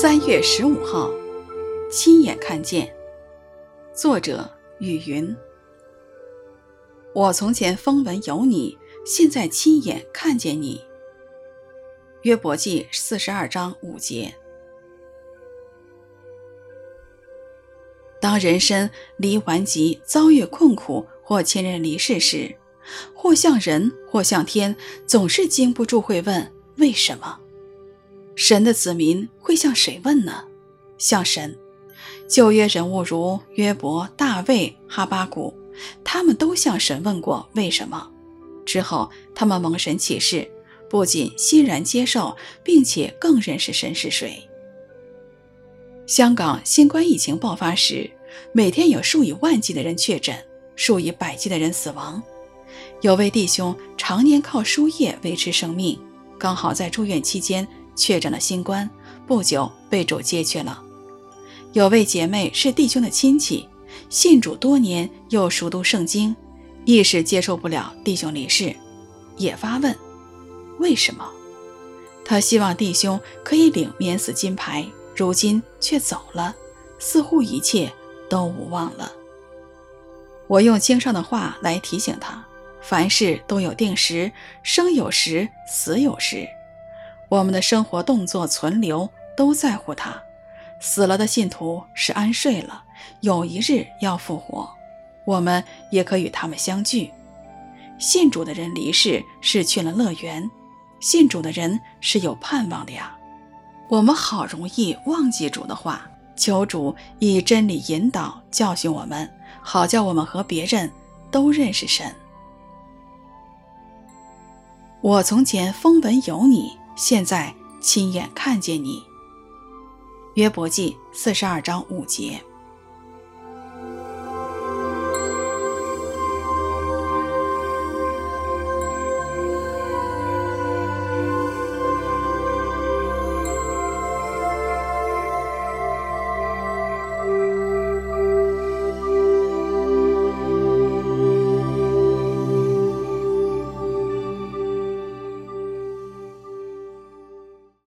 三月十五号，亲眼看见。作者：雨云。我从前风闻有你，现在亲眼看见你。约伯记四十二章五节。当人生离完极，遭遇困苦或亲人离世时，或向人，或向天，总是经不住会问：为什么？神的子民会向谁问呢？向神。旧约人物如约伯、大卫、哈巴谷，他们都向神问过为什么。之后，他们蒙神启示，不仅欣然接受，并且更认识神是谁。香港新冠疫情爆发时，每天有数以万计的人确诊，数以百计的人死亡。有位弟兄常年靠输液维持生命，刚好在住院期间确诊了新冠，不久被主接去了。有位姐妹是弟兄的亲戚，信主多年，又熟读圣经，一时接受不了弟兄离世，也发问：为什么？她希望弟兄可以领免死金牌。如今却走了，似乎一切都无望了。我用经上的话来提醒他：凡事都有定时，生有时，死有时。我们的生活、动作、存留都在乎他。死了的信徒是安睡了，有一日要复活，我们也可与他们相聚。信主的人离世是去了乐园，信主的人是有盼望的呀。我们好容易忘记主的话，求主以真理引导教训我们，好叫我们和别人都认识神。我从前风闻有你，现在亲眼看见你。约伯记四十二章五节。